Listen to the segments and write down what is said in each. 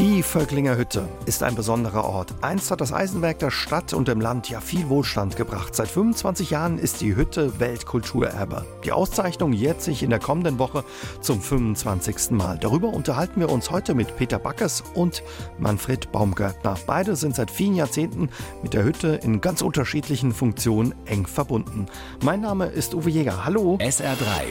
Die Völklinger Hütte ist ein besonderer Ort. Einst hat das Eisenwerk der Stadt und dem Land ja viel Wohlstand gebracht. Seit 25 Jahren ist die Hütte Weltkulturerbe. Die Auszeichnung jährt sich in der kommenden Woche zum 25. Mal. Darüber unterhalten wir uns heute mit Peter Backes und Manfred Baumgärtner. Beide sind seit vielen Jahrzehnten mit der Hütte in ganz unterschiedlichen Funktionen eng verbunden. Mein Name ist Uwe Jäger. Hallo. SR3.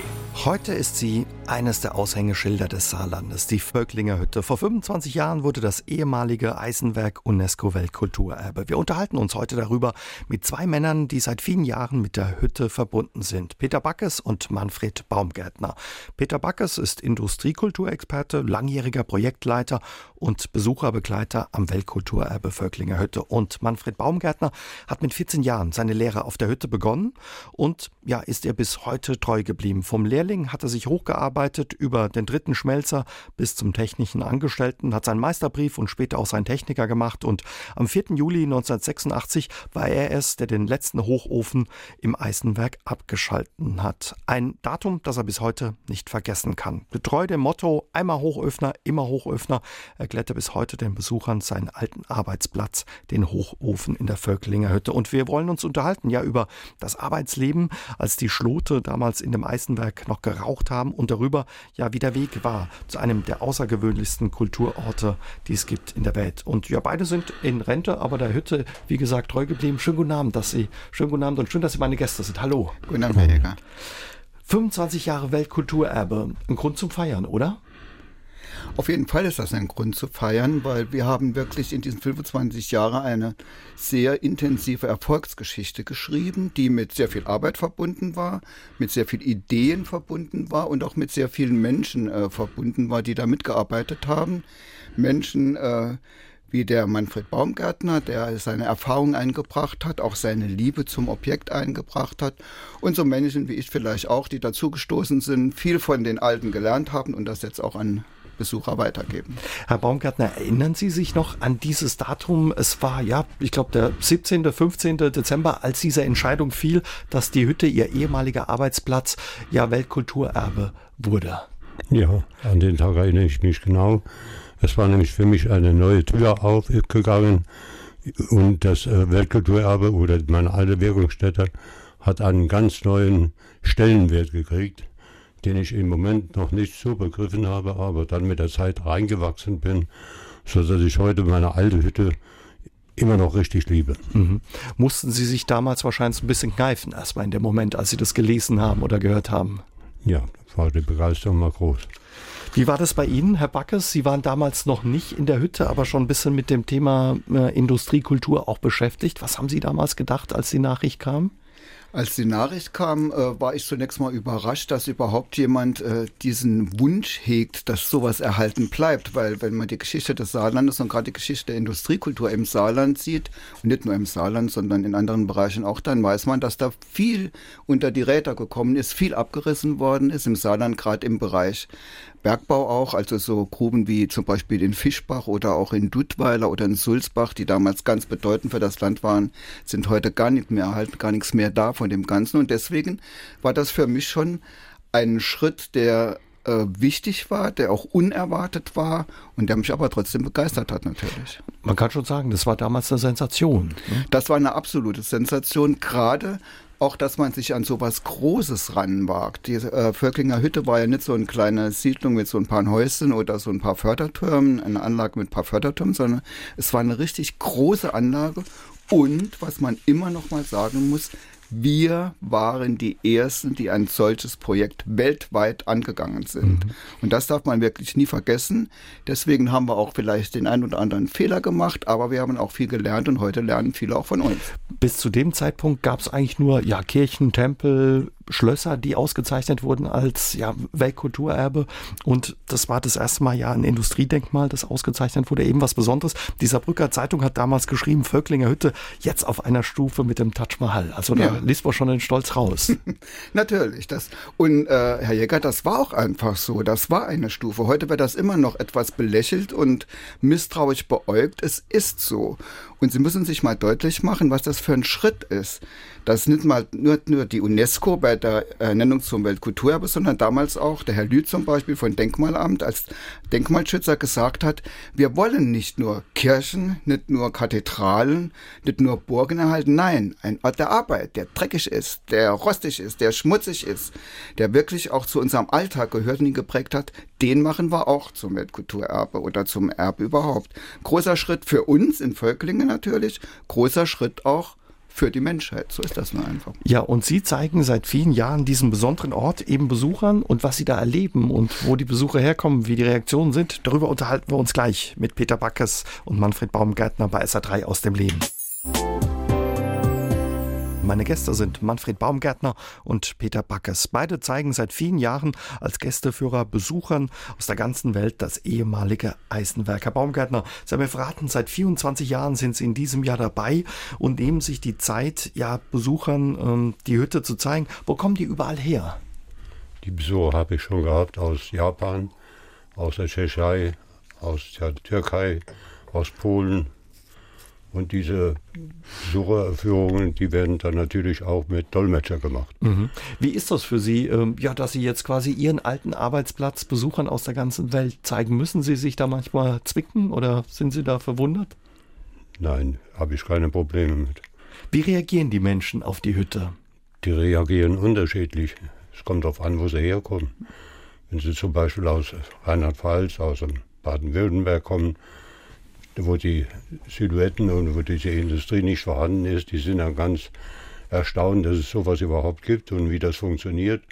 Heute ist sie eines der Aushängeschilder des Saarlandes, die Völklinger Hütte. Vor 25 Jahren wurde das ehemalige Eisenwerk UNESCO Weltkulturerbe. Wir unterhalten uns heute darüber mit zwei Männern, die seit vielen Jahren mit der Hütte verbunden sind. Peter Backes und Manfred Baumgärtner. Peter Backes ist Industriekulturexperte, langjähriger Projektleiter und Besucherbegleiter am Weltkulturerbe Völklinger Hütte. Und Manfred Baumgärtner hat mit 14 Jahren seine Lehre auf der Hütte begonnen und ja, ist er bis heute treu geblieben. Vom Lehrling hat er sich hochgearbeitet über den dritten Schmelzer bis zum technischen Angestellten, hat seinen Meisterbrief und später auch seinen Techniker gemacht und am 4. Juli 1986 war er es, der den letzten Hochofen im Eisenwerk abgeschalten hat. Ein Datum, das er bis heute nicht vergessen kann. Getreu dem Motto einmal Hochöfner, immer Hochöfner, erklärt er bis heute den Besuchern seinen alten Arbeitsplatz, den Hochofen in der Völklinger Hütte. Und wir wollen uns unterhalten ja über das Arbeitsleben, als die Schlote damals in dem Eisenwerk noch geraucht haben und darüber ja wie der Weg war zu einem der außergewöhnlichsten Kulturorte, die es gibt in der Welt. Und ja, beide sind in Rente, aber der Hütte, wie gesagt, treu geblieben. Schönen guten Abend, dass Sie, schönen guten Abend und schön, dass Sie meine Gäste sind. Hallo. Guten Abend, Herr Jäger. 25 Jahre Weltkulturerbe. Ein Grund zum Feiern, oder? Auf jeden Fall ist das ein Grund zu feiern, weil wir haben wirklich in diesen 25 Jahren eine sehr intensive Erfolgsgeschichte geschrieben, die mit sehr viel Arbeit verbunden war, mit sehr viel Ideen verbunden war und auch mit sehr vielen Menschen äh, verbunden war, die da mitgearbeitet haben. Menschen, äh, wie der Manfred Baumgärtner, der seine Erfahrung eingebracht hat, auch seine Liebe zum Objekt eingebracht hat. Und so Menschen wie ich vielleicht auch, die dazugestoßen sind, viel von den Alten gelernt haben und das jetzt auch an Besucher weitergeben. Herr Baumgärtner, erinnern Sie sich noch an dieses Datum? Es war, ja, ich glaube, der 17., 15. Dezember, als diese Entscheidung fiel, dass die Hütte, Ihr ehemaliger Arbeitsplatz, ja Weltkulturerbe wurde. Ja, an den Tag erinnere ich mich genau. Es war nämlich für mich eine neue Tür aufgegangen und das äh, Weltkulturerbe oder meine alte Wirkungsstätte hat einen ganz neuen Stellenwert gekriegt den ich im Moment noch nicht so begriffen habe, aber dann mit der Zeit reingewachsen bin, sodass ich heute meine alte Hütte immer noch richtig liebe. Mhm. Mussten Sie sich damals wahrscheinlich ein bisschen kneifen, erstmal in dem Moment, als Sie das gelesen haben oder gehört haben? Ja, da war die Begeisterung mal groß. Wie war das bei Ihnen, Herr Backes? Sie waren damals noch nicht in der Hütte, aber schon ein bisschen mit dem Thema äh, Industriekultur auch beschäftigt. Was haben Sie damals gedacht, als die Nachricht kam? Als die Nachricht kam, äh, war ich zunächst mal überrascht, dass überhaupt jemand äh, diesen Wunsch hegt, dass sowas erhalten bleibt. Weil wenn man die Geschichte des Saarlandes und gerade die Geschichte der Industriekultur im Saarland sieht, und nicht nur im Saarland, sondern in anderen Bereichen auch, dann weiß man, dass da viel unter die Räder gekommen ist, viel abgerissen worden ist im Saarland, gerade im Bereich Bergbau auch, also so Gruben wie zum Beispiel in Fischbach oder auch in Dudweiler oder in Sulzbach, die damals ganz bedeutend für das Land waren, sind heute gar nicht mehr erhalten, gar nichts mehr da von dem Ganzen. Und deswegen war das für mich schon ein Schritt, der äh, wichtig war, der auch unerwartet war und der mich aber trotzdem begeistert hat natürlich. Man kann schon sagen, das war damals eine Sensation. Ne? Das war eine absolute Sensation, gerade auch, dass man sich an so was Großes ranwagt. Die äh, Völklinger Hütte war ja nicht so eine kleine Siedlung mit so ein paar Häuschen oder so ein paar Fördertürmen, eine Anlage mit ein paar Fördertürmen, sondern es war eine richtig große Anlage. Und was man immer noch mal sagen muss, wir waren die Ersten, die ein solches Projekt weltweit angegangen sind. Mhm. Und das darf man wirklich nie vergessen. Deswegen haben wir auch vielleicht den einen oder anderen Fehler gemacht, aber wir haben auch viel gelernt und heute lernen viele auch von uns. Bis zu dem Zeitpunkt gab es eigentlich nur ja, Kirchen, Tempel, Schlösser, die ausgezeichnet wurden als ja, Weltkulturerbe. Und das war das erste Mal ja ein Industriedenkmal, das ausgezeichnet wurde. Eben was Besonderes. Die Saarbrücker Zeitung hat damals geschrieben, Völklinger Hütte jetzt auf einer Stufe mit dem Taj Mahal. Also da ja. liest man schon den Stolz raus. Natürlich. Das, und äh, Herr Jäger, das war auch einfach so. Das war eine Stufe. Heute wird das immer noch etwas belächelt und misstrauisch beäugt. Es ist so. Und Sie müssen sich mal deutlich machen, was das für ein Schritt ist. Das nicht mal nur, nur die UNESCO bei der Ernennung zum Weltkulturerbe, sondern damals auch der Herr Lü zum Beispiel von Denkmalamt als Denkmalschützer gesagt hat, wir wollen nicht nur Kirchen, nicht nur Kathedralen, nicht nur Burgen erhalten, nein, ein Ort der Arbeit, der dreckig ist, der rostig ist, der schmutzig ist, der wirklich auch zu unserem Alltag gehört und ihn geprägt hat, den machen wir auch zum Weltkulturerbe oder zum Erbe überhaupt. Großer Schritt für uns in Völklingen natürlich, großer Schritt auch für die Menschheit. So ist das nur einfach. Ja, und Sie zeigen seit vielen Jahren diesen besonderen Ort eben Besuchern und was Sie da erleben und wo die Besucher herkommen, wie die Reaktionen sind. Darüber unterhalten wir uns gleich mit Peter Backes und Manfred Baumgärtner bei SA3 aus dem Leben. Meine Gäste sind Manfred Baumgärtner und Peter Backes. Beide zeigen seit vielen Jahren als Gästeführer Besuchern aus der ganzen Welt das ehemalige Eisenwerk. Herr Baumgärtner, Sie haben mir verraten, seit 24 Jahren sind Sie in diesem Jahr dabei und nehmen sich die Zeit, ja, Besuchern ähm, die Hütte zu zeigen. Wo kommen die überall her? Die Besucher habe ich schon gehabt aus Japan, aus der Tschechei, aus der Türkei, aus Polen, und diese Besucherführungen, die werden dann natürlich auch mit Dolmetscher gemacht. Mhm. Wie ist das für Sie, ähm, ja, dass Sie jetzt quasi Ihren alten Arbeitsplatz Besuchern aus der ganzen Welt zeigen? Müssen Sie sich da manchmal zwicken oder sind Sie da verwundert? Nein, habe ich keine Probleme mit. Wie reagieren die Menschen auf die Hütte? Die reagieren unterschiedlich. Es kommt darauf an, wo sie herkommen. Wenn sie zum Beispiel aus Rheinland-Pfalz, aus Baden-Württemberg kommen, wo die Silhouetten und wo diese Industrie nicht vorhanden ist, die sind dann ganz erstaunt, dass es sowas überhaupt gibt und wie das funktioniert.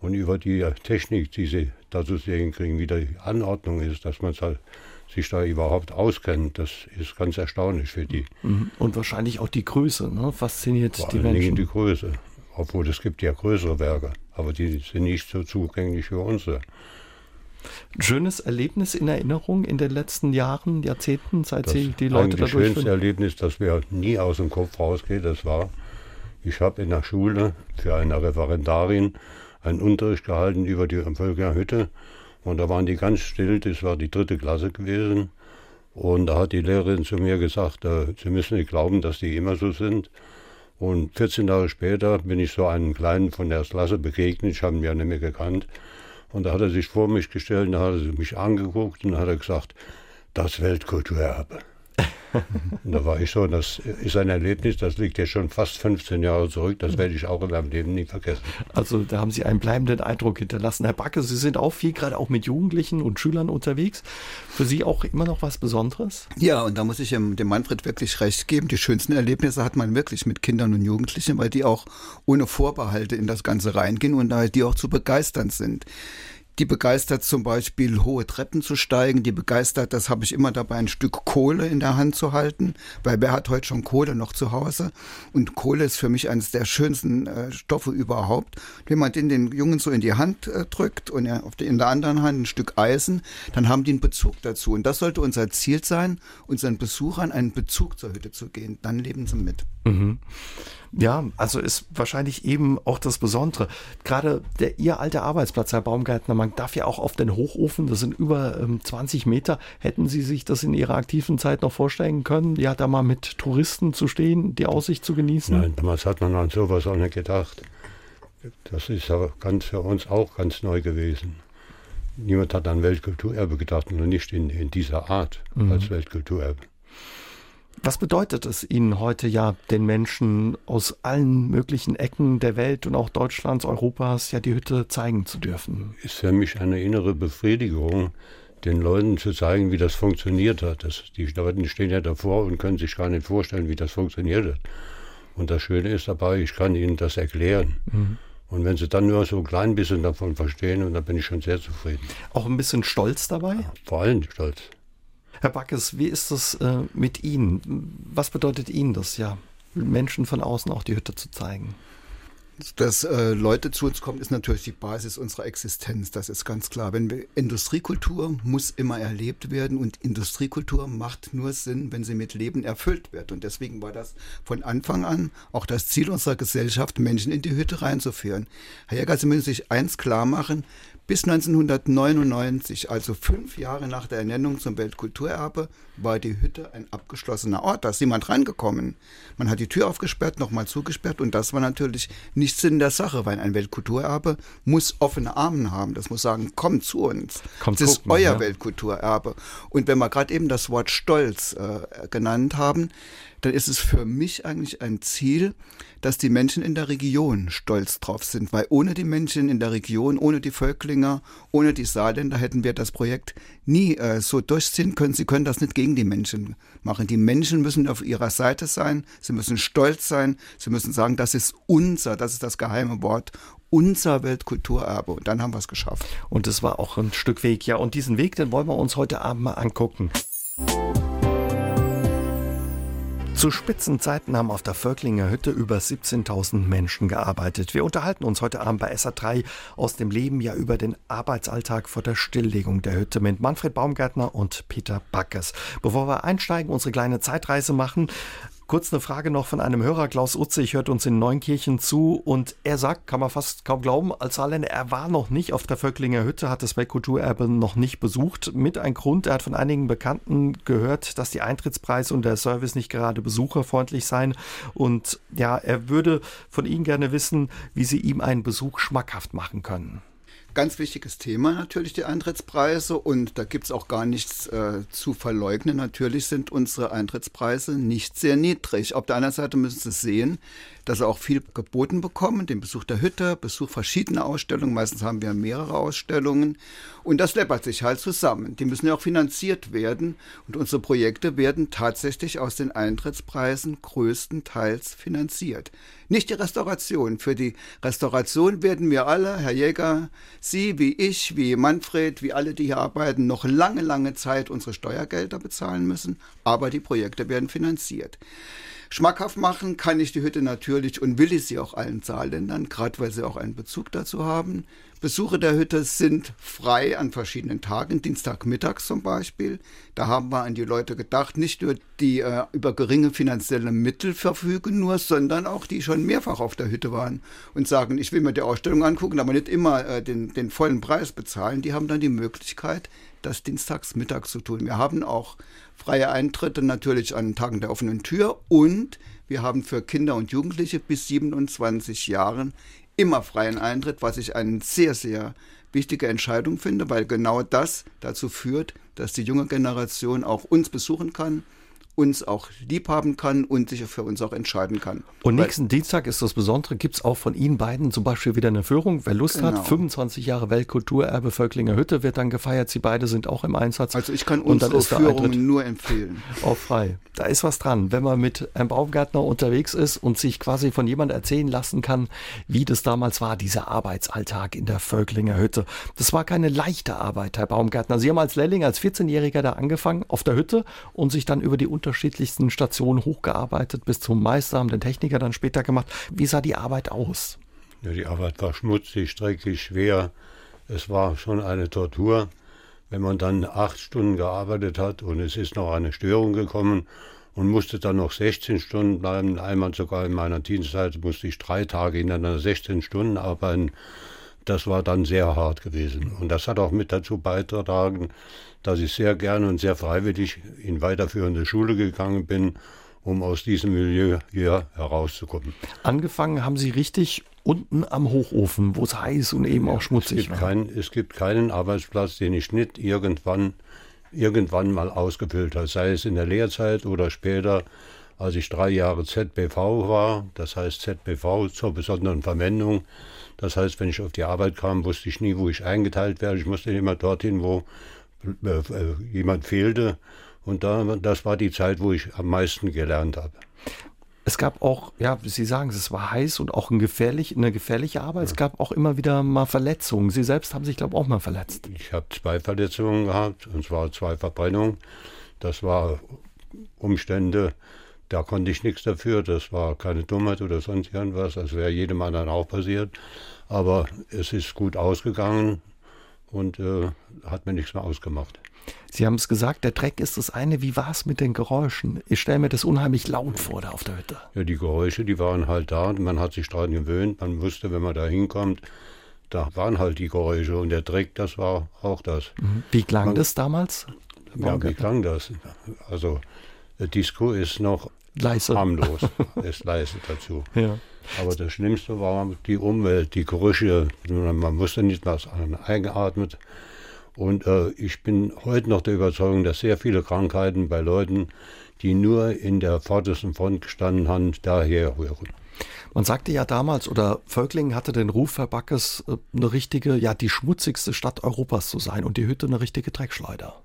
Und über die Technik, die sie dazu sehen kriegen, wie die Anordnung ist, dass man halt sich da überhaupt auskennt, das ist ganz erstaunlich für die. Mhm. Und wahrscheinlich auch die Größe, ne? fasziniert Vor die Menschen. die Größe, obwohl es gibt ja größere Werke, aber die sind nicht so zugänglich für unsere. Ein schönes Erlebnis in Erinnerung in den letzten Jahren, Jahrzehnten, seit das Sie die Leute da Das schönste Erlebnis, das mir nie aus dem Kopf rausgeht, das war, ich habe in der Schule für eine Referendarin einen Unterricht gehalten über die Völker Hütte und da waren die ganz still, das war die dritte Klasse gewesen und da hat die Lehrerin zu mir gesagt, äh, Sie müssen nicht glauben, dass die immer so sind. Und 14 Jahre später bin ich so einem Kleinen von der Klasse begegnet, ich habe ihn ja nicht mehr gekannt. Und da hat er sich vor mich gestellt, da hat er mich angeguckt und hat er gesagt, das Weltkulturerbe. Und da war ich so, das ist ein Erlebnis, das liegt ja schon fast 15 Jahre zurück, das werde ich auch in meinem Leben nie vergessen. Also da haben Sie einen bleibenden Eindruck hinterlassen. Herr Backe, Sie sind auch viel gerade auch mit Jugendlichen und Schülern unterwegs. Für Sie auch immer noch was Besonderes? Ja, und da muss ich dem Manfred wirklich recht geben. Die schönsten Erlebnisse hat man wirklich mit Kindern und Jugendlichen, weil die auch ohne Vorbehalte in das Ganze reingehen und die auch zu begeistern sind die begeistert zum Beispiel hohe Treppen zu steigen, die begeistert, das habe ich immer dabei, ein Stück Kohle in der Hand zu halten, weil wer hat heute schon Kohle noch zu Hause? Und Kohle ist für mich eines der schönsten äh, Stoffe überhaupt. Wenn man den den Jungen so in die Hand äh, drückt und ja, auf die, in der anderen Hand ein Stück Eisen, dann haben die einen Bezug dazu. Und das sollte unser Ziel sein, unseren Besuchern einen Bezug zur Hütte zu gehen. Dann leben sie mit. Mhm. Ja, also ist wahrscheinlich eben auch das Besondere. Gerade der Ihr alter Arbeitsplatz, Herr Baumgärtner, man darf ja auch auf den Hochofen, das sind über ähm, 20 Meter. Hätten Sie sich das in Ihrer aktiven Zeit noch vorstellen können, ja, da mal mit Touristen zu stehen, die Aussicht zu genießen? Nein, damals hat man an sowas auch nicht gedacht. Das ist ja ganz für uns auch ganz neu gewesen. Niemand hat an Weltkulturerbe gedacht, nur nicht in, in dieser Art mhm. als Weltkulturerbe. Was bedeutet es Ihnen heute ja, den Menschen aus allen möglichen Ecken der Welt und auch Deutschlands, Europas, ja die Hütte zeigen zu dürfen? Ist für mich eine innere Befriedigung, den Leuten zu zeigen, wie das funktioniert hat. Das, die Leute stehen ja davor und können sich gar nicht vorstellen, wie das funktioniert hat. Und das Schöne ist dabei, ich kann ihnen das erklären. Mhm. Und wenn sie dann nur so ein klein bisschen davon verstehen, und dann bin ich schon sehr zufrieden. Auch ein bisschen stolz dabei? Ja, vor allem stolz. Herr Backes, wie ist das äh, mit Ihnen? Was bedeutet Ihnen das, ja, Menschen von außen auch die Hütte zu zeigen? Dass äh, Leute zu uns kommen, ist natürlich die Basis unserer Existenz. Das ist ganz klar. Wenn wir, Industriekultur muss immer erlebt werden und Industriekultur macht nur Sinn, wenn sie mit Leben erfüllt wird. Und deswegen war das von Anfang an auch das Ziel unserer Gesellschaft, Menschen in die Hütte reinzuführen. Herr Jäger, Sie müssen sich eins klar machen. Bis 1999, also fünf Jahre nach der Ernennung zum Weltkulturerbe, war die Hütte ein abgeschlossener Ort. Da ist niemand reingekommen. Man hat die Tür aufgesperrt, nochmal zugesperrt und das war natürlich nicht Sinn der Sache, weil ein Weltkulturerbe muss offene Arme haben. Das muss sagen, kommt zu uns. Kommt das ist euer ja. Weltkulturerbe. Und wenn wir gerade eben das Wort Stolz äh, genannt haben, dann ist es für mich eigentlich ein Ziel, dass die Menschen in der Region stolz drauf sind, weil ohne die Menschen in der Region, ohne die Völklinger, ohne die Saarländer hätten wir das Projekt nie äh, so durchziehen können. Sie können das nicht gegen die Menschen machen. Die Menschen müssen auf ihrer Seite sein, sie müssen stolz sein, sie müssen sagen, das ist unser, das ist das geheime Wort, unser Weltkulturerbe. Und dann haben wir es geschafft. Und es war auch ein Stück Weg, ja. Und diesen Weg, den wollen wir uns heute Abend mal angucken. Zu Spitzenzeiten haben auf der Völklinger Hütte über 17.000 Menschen gearbeitet. Wir unterhalten uns heute Abend bei SA3 aus dem Leben ja über den Arbeitsalltag vor der Stilllegung der Hütte mit Manfred Baumgärtner und Peter Backes. Bevor wir einsteigen, unsere kleine Zeitreise machen, Kurz eine Frage noch von einem Hörer, Klaus Utzig, hört uns in Neunkirchen zu und er sagt, kann man fast kaum glauben, als Saarländer, er war noch nicht auf der Völklinger Hütte, hat das Weltkulturerbe noch nicht besucht. Mit ein Grund, er hat von einigen Bekannten gehört, dass die Eintrittspreise und der Service nicht gerade besucherfreundlich seien und ja, er würde von Ihnen gerne wissen, wie Sie ihm einen Besuch schmackhaft machen können. Ganz wichtiges Thema natürlich die Eintrittspreise und da gibt es auch gar nichts äh, zu verleugnen. Natürlich sind unsere Eintrittspreise nicht sehr niedrig. Auf der anderen Seite müssen Sie sehen, dass sie auch viel geboten bekommen, den Besuch der Hütte, Besuch verschiedener Ausstellungen. Meistens haben wir mehrere Ausstellungen und das läppert sich halt zusammen. Die müssen ja auch finanziert werden und unsere Projekte werden tatsächlich aus den Eintrittspreisen größtenteils finanziert. Nicht die Restauration. Für die Restauration werden wir alle, Herr Jäger, Sie wie ich, wie Manfred, wie alle, die hier arbeiten, noch lange, lange Zeit unsere Steuergelder bezahlen müssen, aber die Projekte werden finanziert. Schmackhaft machen kann ich die Hütte natürlich und will ich sie auch allen Saarländern, gerade weil sie auch einen Bezug dazu haben. Besuche der Hütte sind frei an verschiedenen Tagen, Dienstagmittags zum Beispiel. Da haben wir an die Leute gedacht, nicht nur die äh, über geringe finanzielle Mittel verfügen nur, sondern auch die schon mehrfach auf der Hütte waren und sagen, ich will mir die Ausstellung angucken, aber nicht immer äh, den, den vollen Preis bezahlen. Die haben dann die Möglichkeit, das dienstagsmittags zu tun. Wir haben auch freie Eintritte natürlich an Tagen der offenen Tür und wir haben für Kinder und Jugendliche bis 27 Jahren immer freien Eintritt, was ich eine sehr, sehr wichtige Entscheidung finde, weil genau das dazu führt, dass die junge Generation auch uns besuchen kann uns auch lieb haben kann und sich für uns auch entscheiden kann. Und nächsten Dienstag ist das Besondere, gibt es auch von Ihnen beiden zum Beispiel wieder eine Führung. Wer Lust genau. hat, 25 Jahre Weltkulturerbe Völklinger Hütte wird dann gefeiert. Sie beide sind auch im Einsatz. Also ich kann unsere Führungen nur empfehlen. Auch frei. Da ist was dran. Wenn man mit einem Baumgärtner unterwegs ist und sich quasi von jemand erzählen lassen kann, wie das damals war, dieser Arbeitsalltag in der Völklinger Hütte. Das war keine leichte Arbeit, Herr Baumgärtner. Sie haben als Lehrling, als 14-Jähriger da angefangen auf der Hütte und sich dann über die unterschiedlichsten Stationen hochgearbeitet bis zum Meister, haben den Techniker dann später gemacht. Wie sah die Arbeit aus? Ja, die Arbeit war schmutzig, streckig, schwer. Es war schon eine Tortur. Wenn man dann acht Stunden gearbeitet hat und es ist noch eine Störung gekommen und musste dann noch 16 Stunden bleiben, einmal sogar in meiner Dienstzeit musste ich drei Tage hintereinander 16 Stunden arbeiten. Das war dann sehr hart gewesen. Und das hat auch mit dazu beigetragen, dass ich sehr gerne und sehr freiwillig in weiterführende Schule gegangen bin, um aus diesem Milieu hier herauszukommen. Angefangen haben Sie richtig unten am Hochofen, wo es heiß und eben auch schmutzig es gibt war. Kein, es gibt keinen Arbeitsplatz, den ich nicht irgendwann, irgendwann mal ausgefüllt habe, sei es in der Lehrzeit oder später, als ich drei Jahre ZBV war, das heißt ZBV zur besonderen Verwendung. Das heißt, wenn ich auf die Arbeit kam, wusste ich nie, wo ich eingeteilt werde. Ich musste immer dorthin, wo jemand fehlte. Und da, das war die Zeit, wo ich am meisten gelernt habe. Es gab auch, ja, Sie sagen, es war heiß und auch ein gefährlich, eine gefährliche Arbeit. Ja. Es gab auch immer wieder mal Verletzungen. Sie selbst haben sich, glaube ich, auch mal verletzt. Ich habe zwei Verletzungen gehabt, und zwar zwei Verbrennungen. Das war Umstände, da konnte ich nichts dafür. Das war keine Dummheit oder sonst irgendwas. Das wäre jedem anderen auch passiert. Aber es ist gut ausgegangen und äh, hat mir nichts mehr ausgemacht. Sie haben es gesagt, der Dreck ist das eine. Wie war es mit den Geräuschen? Ich stelle mir das unheimlich laut vor da auf der Hütte. Ja, die Geräusche, die waren halt da. Man hat sich daran gewöhnt. Man wusste, wenn man da hinkommt, da waren halt die Geräusche. Und der Dreck, das war auch das. Mhm. Wie klang man, das damals? Ja, wie klang das? Also, Disco ist noch leise. harmlos, ist leise dazu. Ja. Aber das Schlimmste war die Umwelt, die Gerüche. Man wusste nicht, was eingeatmet. Und äh, ich bin heute noch der Überzeugung, dass sehr viele Krankheiten bei Leuten, die nur in der vordersten Front gestanden haben, daher rühren. Man sagte ja damals, oder Völklingen hatte den Ruf, Herr Backes, äh, eine richtige, ja, die schmutzigste Stadt Europas zu sein und die Hütte eine richtige Dreckschleuder.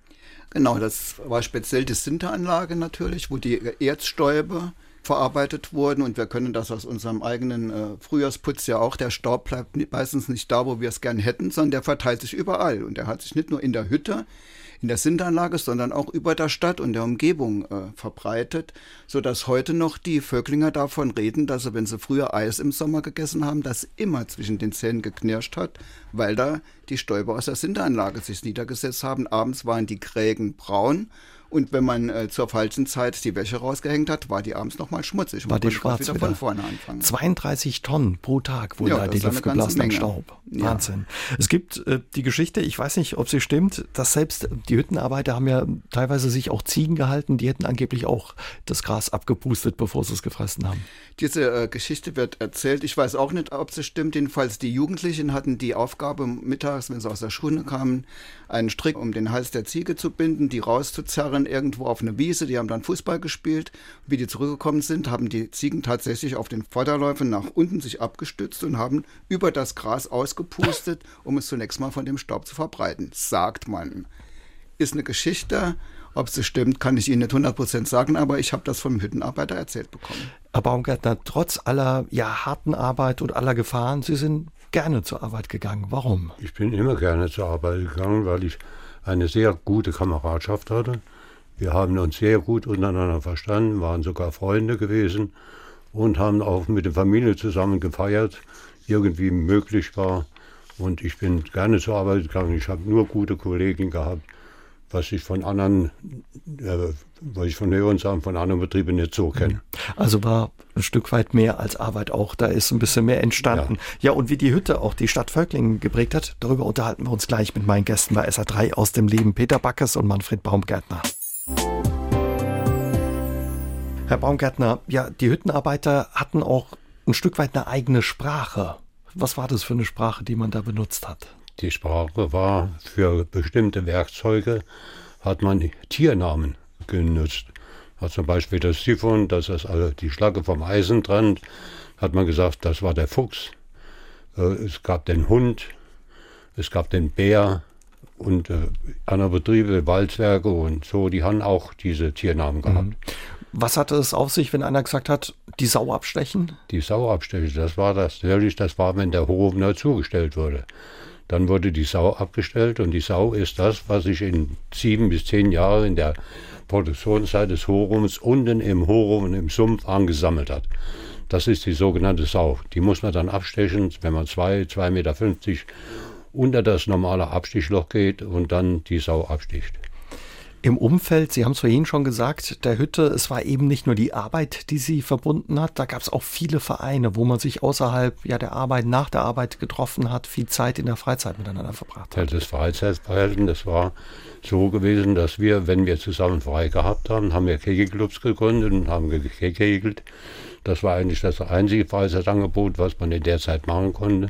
Genau, das war speziell die Sinteranlage natürlich, wo die Erzstäube verarbeitet wurden und wir können das aus unserem eigenen äh, Frühjahrsputz ja auch. Der Staub bleibt meistens nicht da, wo wir es gern hätten, sondern der verteilt sich überall und der hat sich nicht nur in der Hütte, in der Sindanlage, sondern auch über der Stadt und der Umgebung äh, verbreitet, so dass heute noch die Vöcklinger davon reden, dass sie, wenn sie früher Eis im Sommer gegessen haben, das immer zwischen den Zähnen geknirscht hat, weil da die Stäube aus der Sinteranlage sich niedergesetzt haben. Abends waren die Krägen braun und wenn man äh, zur falschen Zeit die Wäsche rausgehängt hat, war die abends nochmal schmutzig. War die schwarz wieder, wieder, von vorne anfangen. 32 Tonnen pro Tag wurden ja, da die Luft geblasen an Staub. Wahnsinn. Ja. Es gibt äh, die Geschichte, ich weiß nicht, ob sie stimmt, dass selbst die Hüttenarbeiter haben ja teilweise sich auch Ziegen gehalten, die hätten angeblich auch das Gras abgepustet, bevor sie es gefressen haben. Diese äh, Geschichte wird erzählt. Ich weiß auch nicht, ob sie stimmt. Jedenfalls die Jugendlichen hatten die Aufgabe, mittags, wenn sie aus der Schule kamen, einen Strick um den Hals der Ziege zu binden, die rauszuzerren irgendwo auf eine Wiese. Die haben dann Fußball gespielt. Wie die zurückgekommen sind, haben die Ziegen tatsächlich auf den Vorderläufen nach unten sich abgestützt und haben über das Gras ausgepustet, um es zunächst mal von dem Staub zu verbreiten. Sagt man. Ist eine Geschichte. Ob es stimmt, kann ich Ihnen nicht 100% sagen, aber ich habe das vom Hüttenarbeiter erzählt bekommen. Herr Baumgärtner, trotz aller ja, harten Arbeit und aller Gefahren, Sie sind gerne zur Arbeit gegangen. Warum? Ich bin immer gerne zur Arbeit gegangen, weil ich eine sehr gute Kameradschaft hatte. Wir haben uns sehr gut untereinander verstanden, waren sogar Freunde gewesen und haben auch mit der Familie zusammen gefeiert, irgendwie möglich war. Und ich bin gerne zur Arbeit gegangen. Ich habe nur gute Kollegen gehabt was ich von anderen, äh, was ich von Hörensagen von anderen Betrieben nicht so kenne. Also war ein Stück weit mehr als Arbeit auch. Da ist ein bisschen mehr entstanden. Ja, ja und wie die Hütte auch die Stadt Völklingen geprägt hat, darüber unterhalten wir uns gleich mit meinen Gästen bei SA3 aus dem Leben Peter Backes und Manfred Baumgärtner. Herr Baumgärtner, ja, die Hüttenarbeiter hatten auch ein Stück weit eine eigene Sprache. Was war das für eine Sprache, die man da benutzt hat? Die Sprache war für bestimmte Werkzeuge, hat man Tiernamen genutzt. Hat zum Beispiel das Siphon, das ist also die Schlacke vom Eisen dran, hat man gesagt, das war der Fuchs. Äh, es gab den Hund, es gab den Bär und äh, andere Betriebe, Walzwerke und so, die haben auch diese Tiernamen gehabt. Mhm. Was hatte es auf sich, wenn einer gesagt hat, die Sau abstechen? Die Sau abstechen, das war das natürlich, das war, wenn der Hof neu zugestellt wurde. Dann wurde die Sau abgestellt und die Sau ist das, was sich in sieben bis zehn Jahren in der Produktionszeit des Horums unten im Horum und im Sumpf angesammelt hat. Das ist die sogenannte Sau. Die muss man dann abstechen, wenn man zwei, zwei Meter fünfzig unter das normale Abstichloch geht und dann die Sau absticht. Im Umfeld, Sie haben es vorhin schon gesagt, der Hütte, es war eben nicht nur die Arbeit, die sie verbunden hat, da gab es auch viele Vereine, wo man sich außerhalb ja, der Arbeit, nach der Arbeit getroffen hat, viel Zeit in der Freizeit miteinander verbracht hat. Ja, das Freizeitverhalten, das war so gewesen, dass wir, wenn wir zusammen frei gehabt haben, haben wir Kegelclubs gegründet und haben gekegelt. Das war eigentlich das einzige Freizeitangebot, was man in der Zeit machen konnte.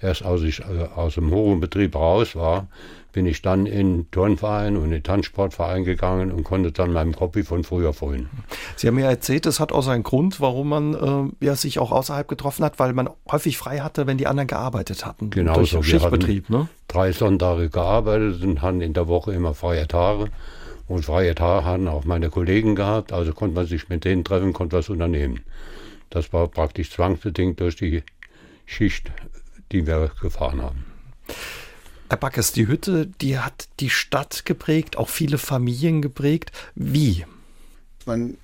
Erst als ich äh, aus dem hohen Betrieb raus war, bin ich dann in Turnverein und in Tanzsportverein gegangen und konnte dann meinem Hobby von früher folgen. Sie haben ja erzählt, es hat auch seinen Grund, warum man äh, ja, sich auch außerhalb getroffen hat, weil man häufig frei hatte, wenn die anderen gearbeitet hatten. Genau, durch so. Schichtbetrieb. Ne? Drei Sonntage gearbeitet und hatten in der Woche immer freie Tage. Und freie Tage hatten auch meine Kollegen gehabt, also konnte man sich mit denen treffen, konnte was unternehmen. Das war praktisch zwangsbedingt durch die Schicht, die wir gefahren haben. Herr Backes, die Hütte, die hat die Stadt geprägt, auch viele Familien geprägt. Wie? Man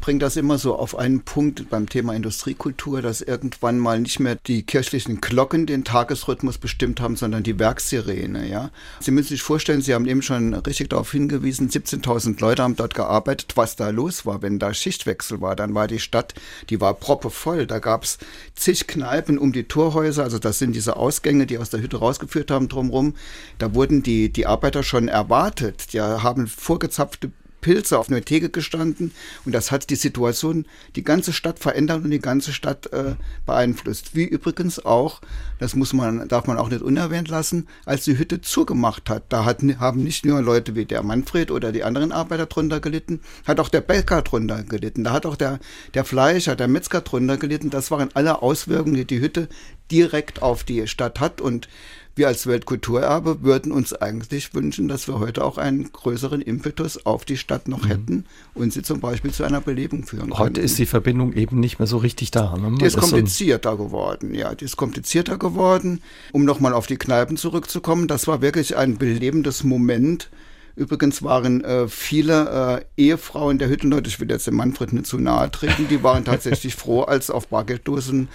bringt das immer so auf einen Punkt beim Thema Industriekultur, dass irgendwann mal nicht mehr die kirchlichen Glocken den Tagesrhythmus bestimmt haben, sondern die Werksirene. Ja? Sie müssen sich vorstellen, Sie haben eben schon richtig darauf hingewiesen, 17.000 Leute haben dort gearbeitet, was da los war. Wenn da Schichtwechsel war, dann war die Stadt, die war proppevoll. Da gab es zig Kneipen um die Torhäuser, also das sind diese Ausgänge, die aus der Hütte rausgeführt haben drumherum. Da wurden die, die Arbeiter schon erwartet. Die haben vorgezapfte Pilze auf einer Theke gestanden und das hat die Situation, die ganze Stadt verändert und die ganze Stadt äh, beeinflusst. Wie übrigens auch, das muss man, darf man auch nicht unerwähnt lassen, als die Hütte zugemacht hat. Da hat, haben nicht nur Leute wie der Manfred oder die anderen Arbeiter drunter gelitten, hat auch der Bäcker drunter gelitten, da hat auch der, der Fleischer, der Metzger drunter gelitten. Das waren alle Auswirkungen, die die Hütte direkt auf die Stadt hat und wir als Weltkulturerbe würden uns eigentlich wünschen, dass wir heute auch einen größeren Impetus auf die Stadt noch mhm. hätten und sie zum Beispiel zu einer Belebung führen können. Heute ist die Verbindung eben nicht mehr so richtig da. Ne? Die ist komplizierter so geworden, ja, die ist komplizierter geworden. Um nochmal auf die Kneipen zurückzukommen, das war wirklich ein belebendes Moment, Übrigens waren äh, viele äh, Ehefrauen der Hüttenleute, ich will jetzt dem Manfred nicht zu nahe treten, die waren tatsächlich froh, als auf Bargelddosen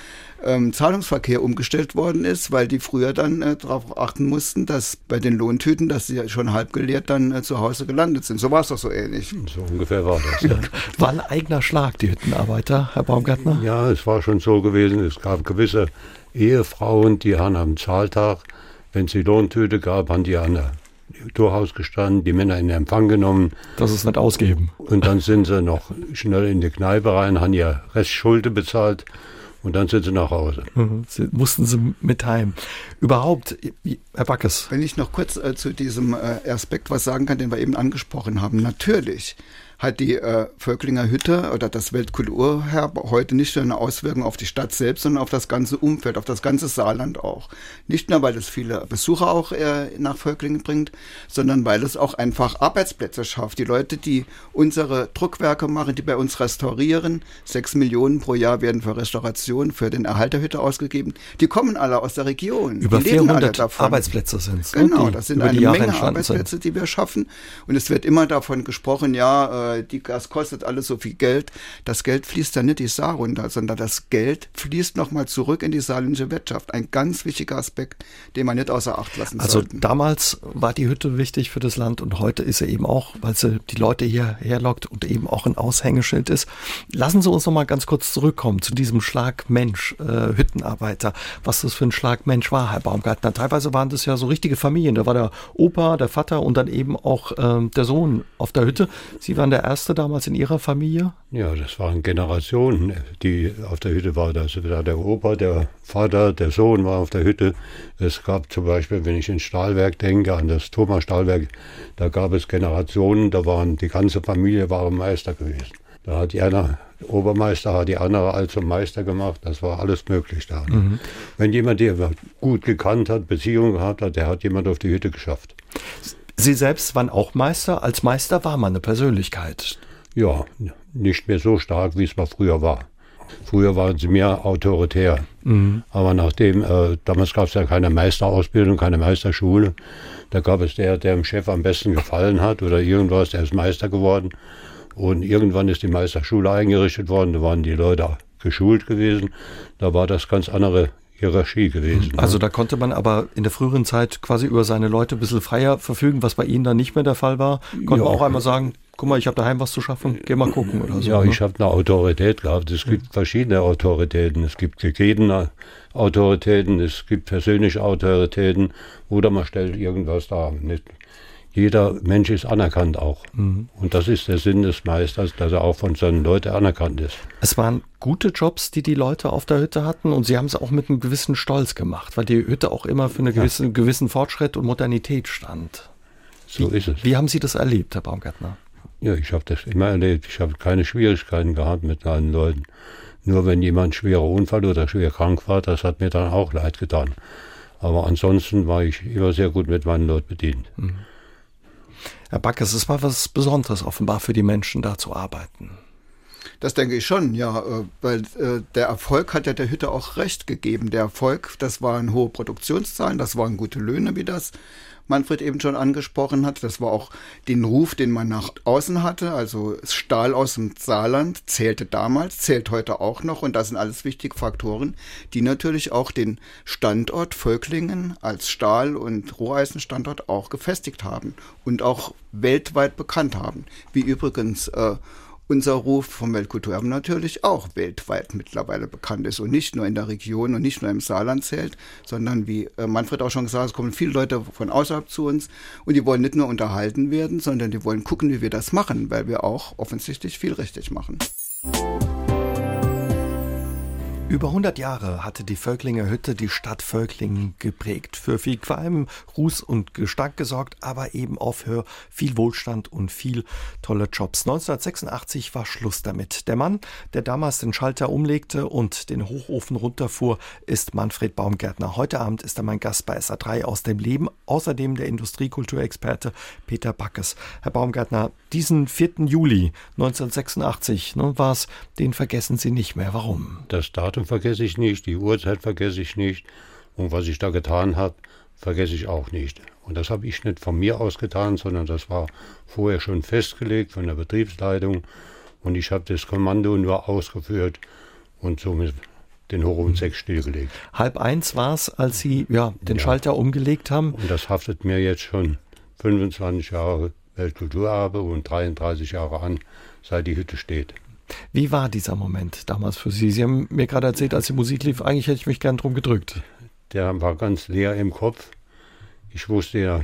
ähm, Zahlungsverkehr umgestellt worden ist, weil die früher dann äh, darauf achten mussten, dass bei den Lohntüten, dass sie schon halb geleert dann äh, zu Hause gelandet sind. So war es doch so ähnlich. So ungefähr war das. Ja. War ein eigener Schlag, die Hüttenarbeiter, Herr Baumgartner? Ja, es war schon so gewesen. Es gab gewisse Ehefrauen, die haben am Zahltag, wenn es die Lohntüte gab, haben die an der Torhaus gestanden, die Männer in Empfang genommen. Das ist nicht ausgeben. Und dann sind sie noch schnell in die Kneipe rein, haben ihr Restschulde bezahlt und dann sind sie nach Hause. Mhm. Sie, mussten sie mit heim. Überhaupt, Herr Backes. Wenn ich noch kurz äh, zu diesem äh, Aspekt was sagen kann, den wir eben angesprochen haben. Natürlich hat die äh, Völklinger Hütte oder das Weltkulturerbe heute nicht nur eine Auswirkung auf die Stadt selbst, sondern auf das ganze Umfeld, auf das ganze Saarland auch. Nicht nur, weil es viele Besucher auch äh, nach Völklingen bringt, sondern weil es auch einfach Arbeitsplätze schafft. Die Leute, die unsere Druckwerke machen, die bei uns restaurieren, sechs Millionen pro Jahr werden für Restauration, für den Erhalt der Hütte ausgegeben, die kommen alle aus der Region. Über die 400 Arbeitsplätze sind es. Ne, genau, das sind eine Menge Arbeitsplätze, sind. die wir schaffen. Und es wird immer davon gesprochen, ja, äh, die, das kostet alles so viel Geld. Das Geld fließt dann nicht die Saar runter, sondern das Geld fließt nochmal zurück in die saarländische Wirtschaft. Ein ganz wichtiger Aspekt, den man nicht außer Acht lassen also sollte. Also damals war die Hütte wichtig für das Land und heute ist sie eben auch, weil sie die Leute hierher lockt und eben auch ein Aushängeschild ist. Lassen Sie uns noch mal ganz kurz zurückkommen zu diesem Schlag Mensch, äh, Hüttenarbeiter. Was das für ein Schlag Mensch war, Herr Baumgartner. Teilweise waren das ja so richtige Familien. Da war der Opa, der Vater und dann eben auch äh, der Sohn auf der Hütte. Sie waren der erste damals in Ihrer Familie? Ja, das waren Generationen, die auf der Hütte waren. Also der Opa, der Vater, der Sohn war auf der Hütte. Es gab zum Beispiel, wenn ich ins Stahlwerk denke, an das Thomas Stahlwerk, da gab es Generationen, da waren die ganze Familie war Meister gewesen. Da hat die eine Obermeister hat die andere als Meister gemacht. Das war alles möglich da. Ne? Mhm. Wenn jemand, der gut gekannt hat, Beziehungen gehabt hat, der hat jemand auf die Hütte geschafft. Sie selbst waren auch Meister. Als Meister war man eine Persönlichkeit. Ja, nicht mehr so stark, wie es mal früher war. Früher waren sie mehr autoritär. Mhm. Aber nachdem, äh, damals gab es ja keine Meisterausbildung, keine Meisterschule. Da gab es der, der dem Chef am besten gefallen hat oder irgendwas, der ist Meister geworden. Und irgendwann ist die Meisterschule eingerichtet worden, da waren die Leute geschult gewesen. Da war das ganz andere Hierarchie gewesen. Also da konnte man aber in der früheren Zeit quasi über seine Leute ein bisschen freier verfügen, was bei Ihnen dann nicht mehr der Fall war. Konnte ja. man auch einmal sagen, guck mal, ich habe daheim was zu schaffen, geh mal gucken oder so. Ja, ne? ich habe eine Autorität gehabt. Es gibt verschiedene Autoritäten. Es gibt gegebene Autoritäten, es gibt persönliche Autoritäten oder man stellt irgendwas dar. Nicht jeder Mensch ist anerkannt auch. Mhm. Und das ist der Sinn des Meisters, dass er auch von seinen Leuten anerkannt ist. Es waren gute Jobs, die die Leute auf der Hütte hatten und sie haben es auch mit einem gewissen Stolz gemacht, weil die Hütte auch immer für einen gewissen, ja. gewissen Fortschritt und Modernität stand. So wie, ist es. Wie haben Sie das erlebt, Herr Baumgärtner? Ja, ich habe das immer erlebt. Ich habe keine Schwierigkeiten gehabt mit meinen Leuten. Nur wenn jemand schwerer Unfall oder schwer krank war, das hat mir dann auch leid getan. Aber ansonsten war ich immer sehr gut mit meinen Leuten bedient. Mhm. Herr Backes, es war was Besonderes offenbar für die Menschen, da zu arbeiten. Das denke ich schon, ja, äh, weil äh, der Erfolg hat ja der Hütte auch recht gegeben. Der Erfolg, das waren hohe Produktionszahlen, das waren gute Löhne, wie das Manfred eben schon angesprochen hat. Das war auch den Ruf, den man nach außen hatte. Also Stahl aus dem Saarland zählte damals, zählt heute auch noch. Und das sind alles wichtige Faktoren, die natürlich auch den Standort Völklingen als Stahl- und Roheisenstandort auch gefestigt haben und auch weltweit bekannt haben. Wie übrigens äh, unser Ruf vom Weltkulturerbe natürlich auch weltweit mittlerweile bekannt ist und nicht nur in der Region und nicht nur im Saarland zählt, sondern wie äh, Manfred auch schon gesagt hat, es kommen viele Leute von außerhalb zu uns und die wollen nicht nur unterhalten werden, sondern die wollen gucken, wie wir das machen, weil wir auch offensichtlich viel richtig machen. Über 100 Jahre hatte die Völklinger Hütte die Stadt Völklingen geprägt, für viel Qualm, Ruß und Gestank gesorgt, aber eben auch für viel Wohlstand und viel tolle Jobs. 1986 war Schluss damit. Der Mann, der damals den Schalter umlegte und den Hochofen runterfuhr, ist Manfred Baumgärtner. Heute Abend ist er mein Gast bei SA3 aus dem Leben, außerdem der Industriekulturexperte Peter Backes. Herr Baumgärtner, diesen 4. Juli 1986 ne, war es, den vergessen Sie nicht mehr. Warum? Das Datum Datum vergesse ich nicht, die Uhrzeit vergesse ich nicht und was ich da getan habe, vergesse ich auch nicht. Und das habe ich nicht von mir aus getan, sondern das war vorher schon festgelegt von der Betriebsleitung und ich habe das Kommando nur ausgeführt und somit den Hoch 6 stillgelegt. Halb eins war es, als Sie ja, den ja. Schalter umgelegt haben. Und das haftet mir jetzt schon 25 Jahre Weltkulturerbe und 33 Jahre an, seit die Hütte steht. Wie war dieser Moment damals für Sie? Sie haben mir gerade erzählt, als die Musik lief, eigentlich hätte ich mich gern drum gedrückt. Der war ganz leer im Kopf. Ich wusste ja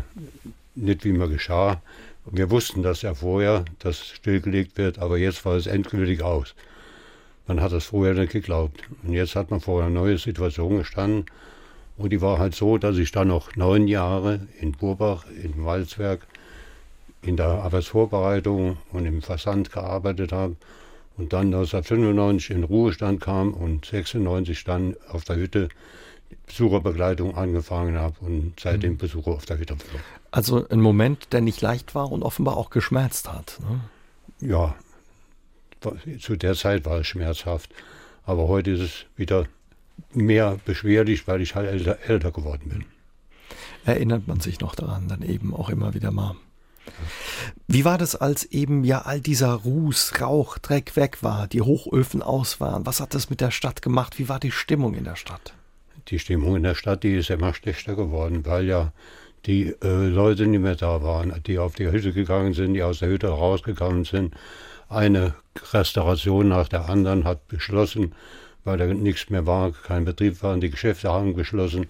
nicht, wie mir geschah. Wir wussten das ja vorher, dass stillgelegt wird, aber jetzt war es endgültig aus. Man hat das vorher nicht geglaubt. Und jetzt hat man vor einer neuen Situation gestanden. Und die war halt so, dass ich dann noch neun Jahre in Burbach, im Walzwerk, in der Arbeitsvorbereitung und im Versand gearbeitet habe und dann 1995 in Ruhestand kam und 96 dann auf der Hütte Besucherbegleitung angefangen habe und seitdem mhm. Besucher auf der Hütte war. Also ein Moment, der nicht leicht war und offenbar auch geschmerzt hat. Ne? Ja, zu der Zeit war es schmerzhaft, aber heute ist es wieder mehr beschwerlich, weil ich halt älter, älter geworden bin. Erinnert man sich noch daran, dann eben auch immer wieder mal. Wie war das, als eben ja all dieser Ruß, Rauch, Dreck weg war, die Hochöfen aus waren? Was hat das mit der Stadt gemacht? Wie war die Stimmung in der Stadt? Die Stimmung in der Stadt, die ist immer schlechter geworden, weil ja die äh, Leute nicht mehr da waren, die auf die Hütte gegangen sind, die aus der Hütte rausgegangen sind. Eine Restauration nach der anderen hat beschlossen, weil da nichts mehr war, kein Betrieb war, die Geschäfte haben geschlossen.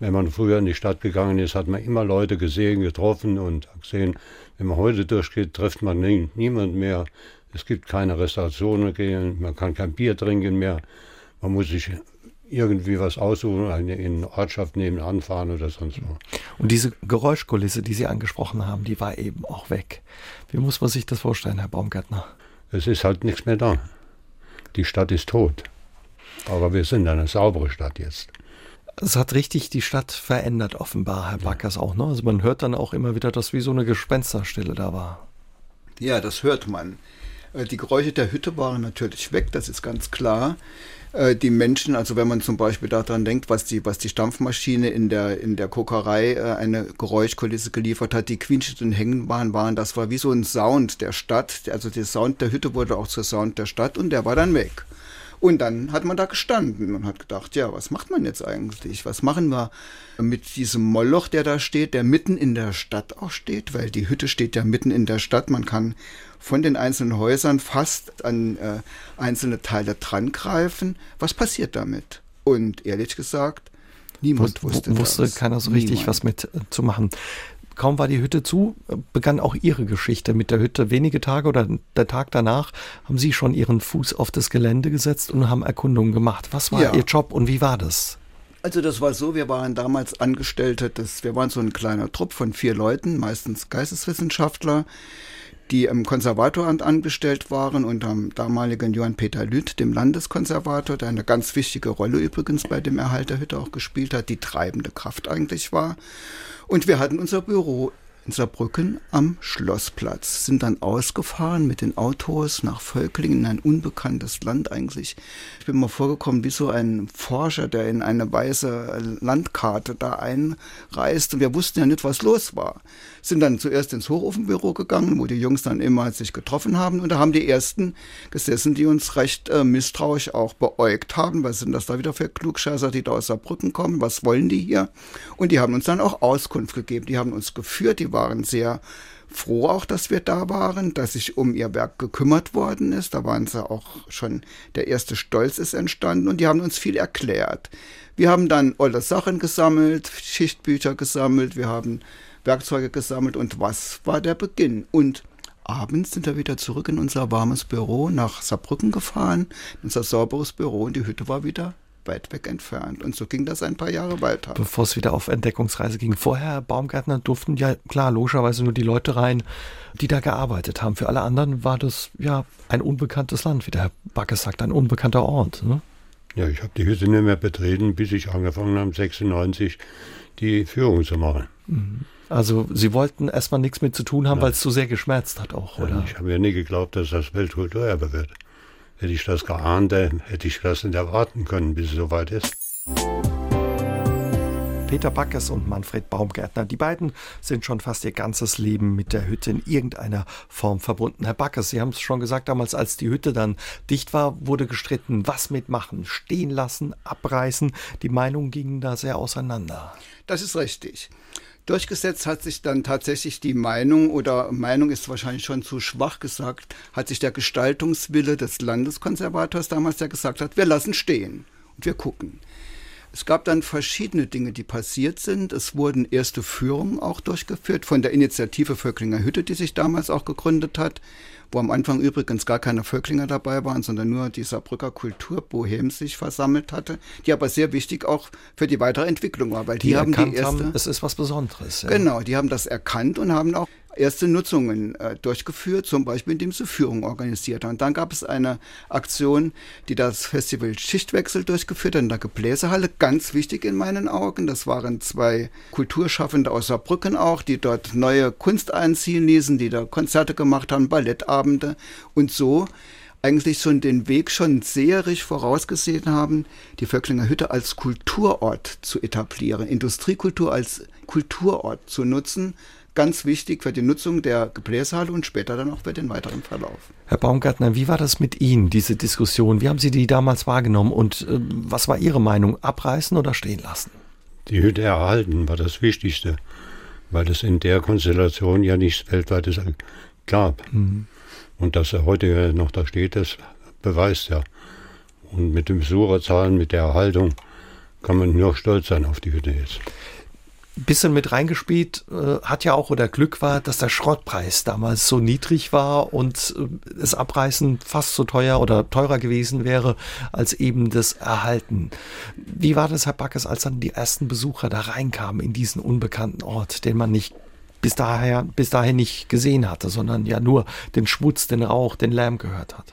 Wenn man früher in die Stadt gegangen ist, hat man immer Leute gesehen, getroffen und gesehen. Wenn man heute durchgeht, trifft man nie, niemand mehr. Es gibt keine Restaurationen gehen, man kann kein Bier trinken mehr. Man muss sich irgendwie was aussuchen, eine in Ortschaft nebenan fahren oder sonst wo. Und diese Geräuschkulisse, die Sie angesprochen haben, die war eben auch weg. Wie muss man sich das vorstellen, Herr Baumgärtner? Es ist halt nichts mehr da. Die Stadt ist tot. Aber wir sind eine saubere Stadt jetzt. Es hat richtig die Stadt verändert, offenbar, Herr Backers auch. Ne? Also man hört dann auch immer wieder, dass wie so eine Gespensterstille da war. Ja, das hört man. Äh, die Geräusche der Hütte waren natürlich weg, das ist ganz klar. Äh, die Menschen, also wenn man zum Beispiel daran denkt, was die, was die Stampfmaschine in der, in der Kokerei äh, eine Geräuschkulisse geliefert hat, die quietschenden Hängenbahn waren, das war wie so ein Sound der Stadt. Also der Sound der Hütte wurde auch zur Sound der Stadt und der war dann weg. Und dann hat man da gestanden und hat gedacht, ja, was macht man jetzt eigentlich? Was machen wir mit diesem Moloch, der da steht, der mitten in der Stadt auch steht? Weil die Hütte steht ja mitten in der Stadt. Man kann von den einzelnen Häusern fast an äh, einzelne Teile drangreifen. Was passiert damit? Und ehrlich gesagt, niemand wusste, wusste keiner so richtig, niemand. was mit äh, zu machen. Kaum war die Hütte zu, begann auch Ihre Geschichte mit der Hütte. Wenige Tage oder der Tag danach haben Sie schon Ihren Fuß auf das Gelände gesetzt und haben Erkundungen gemacht. Was war ja. Ihr Job und wie war das? Also das war so, wir waren damals Angestellte, das, wir waren so ein kleiner Trupp von vier Leuten, meistens Geisteswissenschaftler, die im Konservatoramt angestellt waren unter dem damaligen Johann Peter Lüth, dem Landeskonservator, der eine ganz wichtige Rolle übrigens bei dem Erhalt der Hütte auch gespielt hat, die treibende Kraft eigentlich war. Und wir hatten unser Büro in Saarbrücken am Schlossplatz, sind dann ausgefahren mit den Autos nach Völklingen in ein unbekanntes Land eigentlich. Ich bin mal vorgekommen wie so ein Forscher, der in eine weiße Landkarte da einreist und wir wussten ja nicht, was los war. Sind dann zuerst ins Hochofenbüro gegangen, wo die Jungs dann immer sich getroffen haben und da haben die ersten gesessen, die uns recht äh, misstrauisch auch beäugt haben. Was sind das da wieder für Klugscheißer, die da aus Saarbrücken kommen? Was wollen die hier? Und die haben uns dann auch Auskunft gegeben. Die haben uns geführt, die waren sehr froh auch, dass wir da waren, dass sich um ihr Werk gekümmert worden ist. Da waren sie auch schon, der erste Stolz ist entstanden und die haben uns viel erklärt. Wir haben dann alle Sachen gesammelt, Schichtbücher gesammelt, wir haben Werkzeuge gesammelt und was war der Beginn? Und abends sind wir wieder zurück in unser warmes Büro nach Saarbrücken gefahren, unser sauberes Büro und die Hütte war wieder weit weg entfernt. Und so ging das ein paar Jahre weiter. Bevor es wieder auf Entdeckungsreise ging. Vorher, Baumgärtner, durften ja klar, logischerweise nur die Leute rein, die da gearbeitet haben. Für alle anderen war das ja ein unbekanntes Land, wie der Herr Backes sagt, ein unbekannter Ort. Ne? Ja, ich habe die Hütte nicht mehr betreten, bis ich angefangen habe, 96 die Führung zu machen. Mhm. Also Sie wollten erstmal nichts mit zu tun haben, weil es so sehr geschmerzt hat auch, oder? Ja, ich habe ja nie geglaubt, dass das Weltkulturerbe wird. Hätte ich das geahnt, hätte ich das nicht erwarten können, bis es soweit ist. Peter Backes und Manfred Baumgärtner, die beiden sind schon fast ihr ganzes Leben mit der Hütte in irgendeiner Form verbunden. Herr Backes, Sie haben es schon gesagt, damals als die Hütte dann dicht war, wurde gestritten, was mitmachen, stehen lassen, abreißen. Die Meinungen gingen da sehr auseinander. Das ist richtig. Durchgesetzt hat sich dann tatsächlich die Meinung, oder Meinung ist wahrscheinlich schon zu schwach gesagt, hat sich der Gestaltungswille des Landeskonservators damals, der gesagt hat, wir lassen stehen und wir gucken. Es gab dann verschiedene Dinge, die passiert sind. Es wurden erste Führungen auch durchgeführt von der Initiative Völklinger Hütte, die sich damals auch gegründet hat wo am Anfang übrigens gar keine Völklinger dabei waren, sondern nur die Saarbrücker Kulturbohem sich versammelt hatte, die aber sehr wichtig auch für die weitere Entwicklung war, weil die, die haben die erste. Haben, es ist was Besonderes. Ja. Genau, die haben das erkannt und haben auch erste Nutzungen äh, durchgeführt, zum Beispiel indem sie Führung organisiert haben. Dann gab es eine Aktion, die das Festival Schichtwechsel durchgeführt hat in der Gebläsehalle. Ganz wichtig in meinen Augen. Das waren zwei Kulturschaffende aus Saarbrücken auch, die dort neue Kunst einziehen ließen, die da Konzerte gemacht haben, Ballettabende und so eigentlich schon den Weg schon seherisch vorausgesehen haben, die Vöcklinger Hütte als Kulturort zu etablieren, Industriekultur als Kulturort zu nutzen, ganz wichtig für die Nutzung der Gebläshalle und später dann auch für den weiteren Verlauf. Herr Baumgartner, wie war das mit Ihnen, diese Diskussion? Wie haben Sie die damals wahrgenommen und äh, was war Ihre Meinung? Abreißen oder stehen lassen? Die Hütte erhalten war das Wichtigste, weil es in der Konstellation ja nichts Weltweites gab. Mhm. Und dass er heute noch da steht, das beweist ja. Und mit den Besucherzahlen, mit der Erhaltung, kann man nur stolz sein auf die Hütte jetzt bisschen mit reingespielt äh, hat ja auch oder Glück war, dass der Schrottpreis damals so niedrig war und äh, das Abreißen fast so teuer oder teurer gewesen wäre als eben das Erhalten. Wie war das, Herr Backes, als dann die ersten Besucher da reinkamen in diesen unbekannten Ort, den man nicht bis daher bis dahin nicht gesehen hatte, sondern ja nur den Schmutz, den Rauch, den Lärm gehört hat?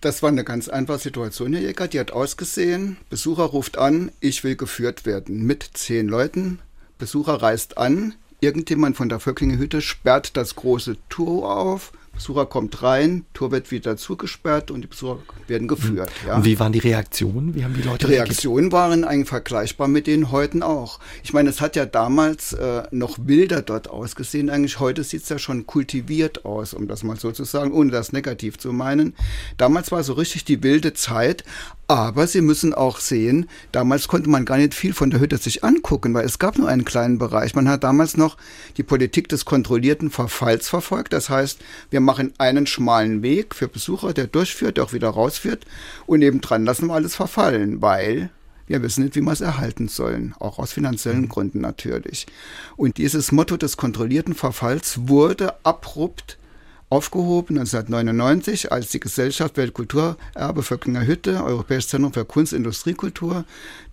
Das war eine ganz einfache Situation, Herr Jäger. Die hat ausgesehen. Besucher ruft an, ich will geführt werden mit zehn Leuten Besucher reist an, irgendjemand von der Vöcklinger Hütte sperrt das große Tor auf, Besucher kommt rein, Tor wird wieder zugesperrt und die Besucher werden geführt. Ja. Und wie waren die Reaktionen? Wie haben die Leute Die Reaktionen waren eigentlich vergleichbar mit denen heute auch. Ich meine, es hat ja damals äh, noch wilder dort ausgesehen. Eigentlich heute sieht es ja schon kultiviert aus, um das mal so zu sagen, ohne das negativ zu meinen. Damals war so richtig die wilde Zeit, aber Sie müssen auch sehen, damals konnte man gar nicht viel von der Hütte sich angucken, weil es gab nur einen kleinen Bereich. Man hat damals noch die Politik des kontrollierten Verfalls verfolgt. Das heißt, wir machen einen schmalen Weg für Besucher, der durchführt, der auch wieder rausführt. Und nebendran lassen wir alles verfallen, weil wir wissen nicht, wie wir es erhalten sollen, auch aus finanziellen mhm. Gründen natürlich. Und dieses Motto des kontrollierten Verfalls wurde abrupt aufgehoben 1999, als die Gesellschaft Weltkulturerbe Völklinger Hütte, Europäisches Zentrum für Kunst, Industriekultur,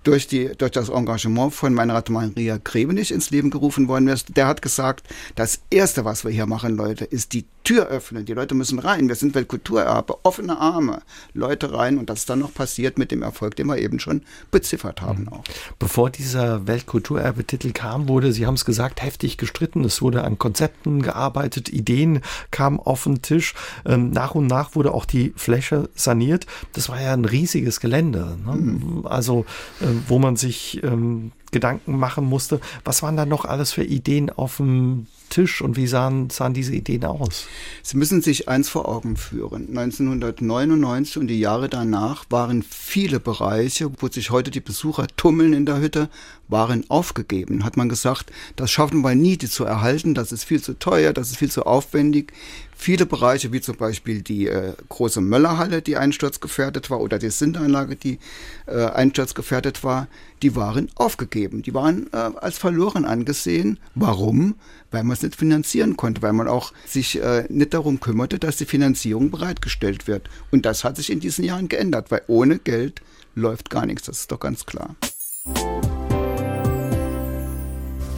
durch, die, durch das Engagement von meiner Maria Grebenich ins Leben gerufen worden ist. Der hat gesagt, das Erste, was wir hier machen, Leute, ist die Tür öffnen. Die Leute müssen rein. Wir sind Weltkulturerbe, offene Arme, Leute rein und das dann noch passiert mit dem Erfolg, den wir eben schon beziffert haben. Mhm. Auch. Bevor dieser Weltkulturerbe-Titel kam, wurde, Sie haben es gesagt, heftig gestritten. Es wurde an Konzepten gearbeitet, Ideen kamen auf den Tisch. Ähm, nach und nach wurde auch die Fläche saniert. Das war ja ein riesiges Gelände. Ne? Mhm. Also, äh, wo man sich ähm, Gedanken machen musste. Was waren da noch alles für Ideen auf dem Tisch und wie sahen, sahen diese Ideen aus? Sie müssen sich eins vor Augen führen. 1999 und die Jahre danach waren viele Bereiche, wo sich heute die Besucher tummeln in der Hütte, waren aufgegeben. Hat man gesagt, das schaffen wir nie, die zu erhalten, das ist viel zu teuer, das ist viel zu aufwendig. Viele Bereiche, wie zum Beispiel die äh, große Möllerhalle, die einsturzgefährdet war, oder die Sinteranlage, die äh, einsturzgefährdet war, die waren aufgegeben. Die waren äh, als verloren angesehen. Warum? Weil man es nicht finanzieren konnte, weil man auch sich äh, nicht darum kümmerte, dass die Finanzierung bereitgestellt wird. Und das hat sich in diesen Jahren geändert, weil ohne Geld läuft gar nichts. Das ist doch ganz klar.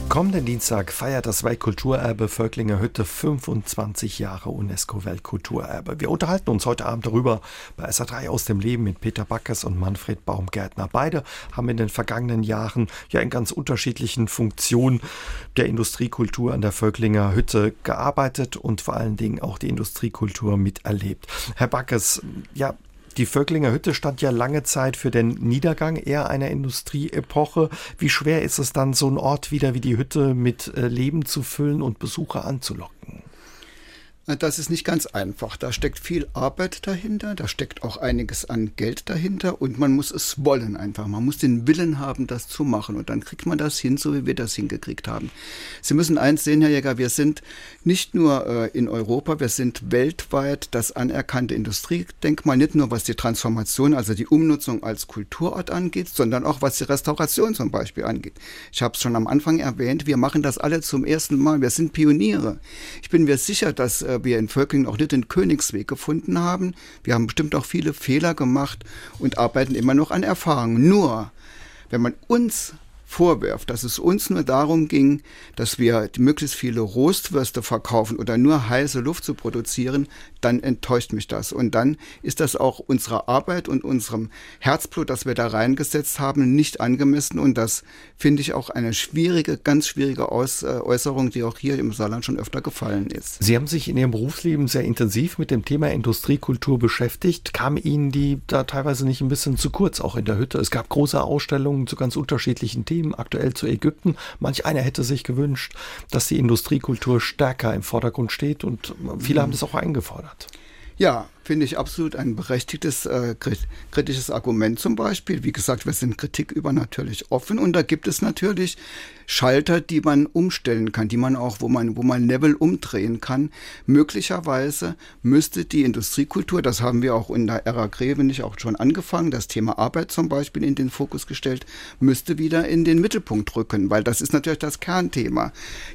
Kommenden Dienstag feiert das Weltkulturerbe Völklinger Hütte 25 Jahre UNESCO-Weltkulturerbe. Wir unterhalten uns heute Abend darüber bei SA3 aus dem Leben mit Peter Backes und Manfred Baumgärtner. Beide haben in den vergangenen Jahren ja in ganz unterschiedlichen Funktionen der Industriekultur an der Völklinger Hütte gearbeitet und vor allen Dingen auch die Industriekultur miterlebt. Herr Backes, ja, die Völklinger Hütte stand ja lange Zeit für den Niedergang eher einer Industrieepoche. Wie schwer ist es dann, so einen Ort wieder wie die Hütte mit äh, Leben zu füllen und Besucher anzulocken? Das ist nicht ganz einfach. Da steckt viel Arbeit dahinter, da steckt auch einiges an Geld dahinter und man muss es wollen einfach. Man muss den Willen haben, das zu machen und dann kriegt man das hin, so wie wir das hingekriegt haben. Sie müssen eins sehen, Herr Jäger, wir sind nicht nur äh, in Europa, wir sind weltweit das anerkannte Industriedenkmal, nicht nur was die Transformation, also die Umnutzung als Kulturort angeht, sondern auch was die Restauration zum Beispiel angeht. Ich habe es schon am Anfang erwähnt, wir machen das alle zum ersten Mal, wir sind Pioniere. Ich bin mir sicher, dass äh, wir in Völklingen auch nicht den Königsweg gefunden haben. Wir haben bestimmt auch viele Fehler gemacht und arbeiten immer noch an Erfahrungen. Nur, wenn man uns vorwirft, dass es uns nur darum ging, dass wir möglichst viele Roastwürste verkaufen oder nur heiße Luft zu produzieren, dann enttäuscht mich das. Und dann ist das auch unserer Arbeit und unserem Herzblut, das wir da reingesetzt haben, nicht angemessen. Und das finde ich auch eine schwierige, ganz schwierige Aus, äh, Äußerung, die auch hier im Saarland schon öfter gefallen ist. Sie haben sich in Ihrem Berufsleben sehr intensiv mit dem Thema Industriekultur beschäftigt. Kam Ihnen die da teilweise nicht ein bisschen zu kurz, auch in der Hütte? Es gab große Ausstellungen zu ganz unterschiedlichen Themen. Themen, aktuell zu Ägypten. Manch einer hätte sich gewünscht, dass die Industriekultur stärker im Vordergrund steht und viele haben das auch eingefordert. Ja, finde ich absolut ein berechtigtes äh, kritisches Argument zum Beispiel. Wie gesagt, wir sind Kritik über natürlich offen und da gibt es natürlich Schalter, die man umstellen kann, die man auch, wo man, wo man Level umdrehen kann. Möglicherweise müsste die Industriekultur, das haben wir auch in der Ära Grevenich auch schon angefangen, das Thema Arbeit zum Beispiel in den Fokus gestellt, müsste wieder in den Mittelpunkt rücken, weil das ist natürlich das Kernthema.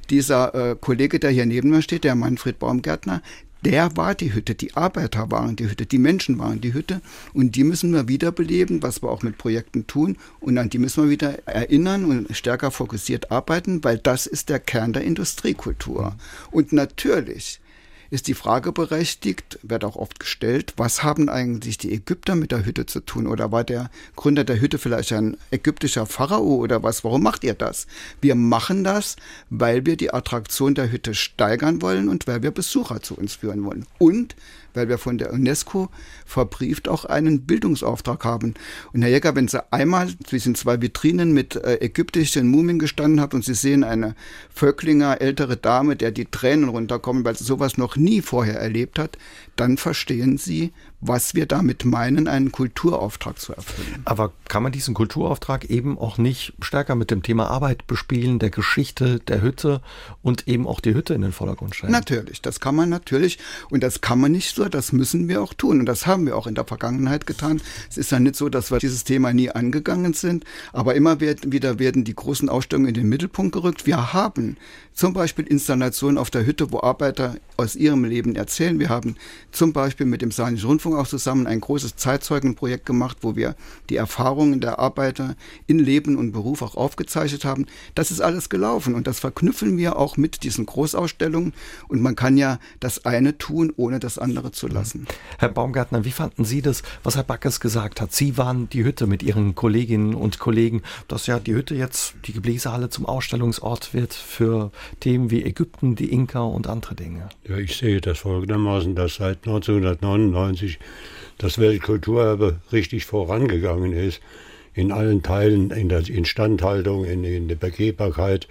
Dieser äh, Kollege, der hier neben mir steht, der Manfred Baumgärtner, der war die Hütte, die Arbeiter waren die Hütte, die Menschen waren die Hütte und die müssen wir wiederbeleben, was wir auch mit Projekten tun und an die müssen wir wieder erinnern und stärker fokussiert arbeiten, weil das ist der Kern der Industriekultur. Und natürlich ist die Frage berechtigt, wird auch oft gestellt, was haben eigentlich die Ägypter mit der Hütte zu tun? Oder war der Gründer der Hütte vielleicht ein ägyptischer Pharao oder was? Warum macht ihr das? Wir machen das, weil wir die Attraktion der Hütte steigern wollen und weil wir Besucher zu uns führen wollen. Und weil wir von der UNESCO verbrieft auch einen Bildungsauftrag haben. Und Herr Jäger, wenn Sie einmal zwischen zwei Vitrinen mit äh, ägyptischen Mumien gestanden haben und Sie sehen eine Völklinger ältere Dame, der die Tränen runterkommen, weil sie sowas noch nie vorher erlebt hat, dann verstehen Sie, was wir damit meinen, einen Kulturauftrag zu erfüllen. Aber kann man diesen Kulturauftrag eben auch nicht stärker mit dem Thema Arbeit bespielen, der Geschichte der Hütte und eben auch die Hütte in den Vordergrund stellen? Natürlich, das kann man natürlich und das kann man nicht so, das müssen wir auch tun und das haben wir auch in der Vergangenheit getan. Es ist ja nicht so, dass wir dieses Thema nie angegangen sind, aber immer wieder werden die großen Ausstellungen in den Mittelpunkt gerückt. Wir haben zum Beispiel Installationen auf der Hütte, wo Arbeiter aus ihrem Leben erzählen. Wir haben zum Beispiel mit dem Saarländischen Rundfunk Stiftung auch zusammen ein großes Zeitzeugenprojekt gemacht, wo wir die Erfahrungen der Arbeiter in Leben und Beruf auch aufgezeichnet haben. Das ist alles gelaufen und das verknüpfen wir auch mit diesen Großausstellungen und man kann ja das eine tun, ohne das andere zu lassen. Herr Baumgartner, wie fanden Sie das, was Herr Backes gesagt hat? Sie waren die Hütte mit Ihren Kolleginnen und Kollegen, dass ja die Hütte jetzt die Gebläsehalle zum Ausstellungsort wird für Themen wie Ägypten, die Inka und andere Dinge. Ja, ich sehe das folgendermaßen, dass seit 1999 das Weltkulturerbe richtig vorangegangen ist. In allen Teilen, in der Instandhaltung, in, in der Begehbarkeit,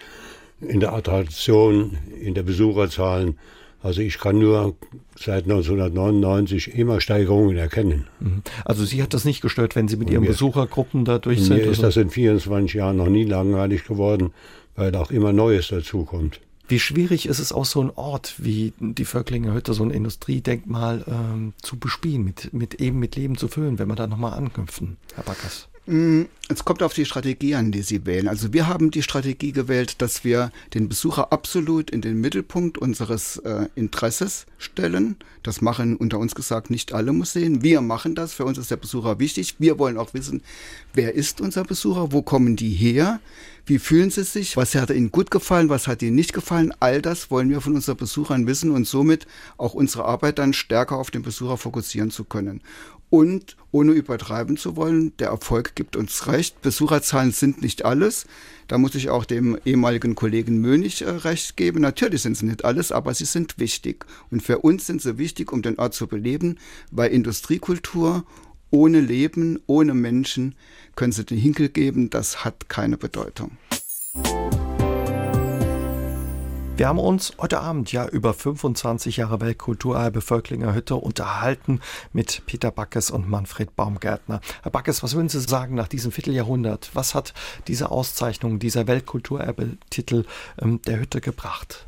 in der Attraktion, in der Besucherzahlen. Also ich kann nur seit 1999 immer Steigerungen erkennen. Mhm. Also Sie hat das nicht gestört, wenn Sie mit Ihren mir, Besuchergruppen da durch sind? Mir ist das in 24 Jahren noch nie langweilig geworden, weil auch immer Neues dazukommt. Wie schwierig ist es auch so ein Ort wie die Völklinger Hütte, so ein Industriedenkmal ähm, zu bespielen, mit, mit eben mit Leben zu füllen, wenn wir da nochmal anknüpfen, Herr Backers? Mm, es kommt auf die Strategie an, die Sie wählen. Also wir haben die Strategie gewählt, dass wir den Besucher absolut in den Mittelpunkt unseres äh, Interesses stellen. Das machen unter uns gesagt nicht alle Museen. Wir machen das. Für uns ist der Besucher wichtig. Wir wollen auch wissen, wer ist unser Besucher, wo kommen die her, wie fühlen sie sich, was hat ihnen gut gefallen, was hat ihnen nicht gefallen. All das wollen wir von unseren Besuchern wissen und somit auch unsere Arbeit dann stärker auf den Besucher fokussieren zu können. Und ohne übertreiben zu wollen, der Erfolg gibt uns recht. Besucherzahlen sind nicht alles. Da muss ich auch dem ehemaligen Kollegen Mönig äh, recht geben. Natürlich sind sie nicht alles, aber sie sind wichtig. Und für uns sind sie wichtig, um den Ort zu beleben, weil Industriekultur ohne Leben, ohne Menschen können sie den Hinkel geben. Das hat keine Bedeutung. Wir haben uns heute Abend ja über 25 Jahre Weltkulturerbe Völklinger Hütte unterhalten mit Peter Backes und Manfred Baumgärtner. Herr Backes, was würden Sie sagen nach diesem Vierteljahrhundert? Was hat diese Auszeichnung, dieser Weltkulturerbe-Titel ähm, der Hütte gebracht?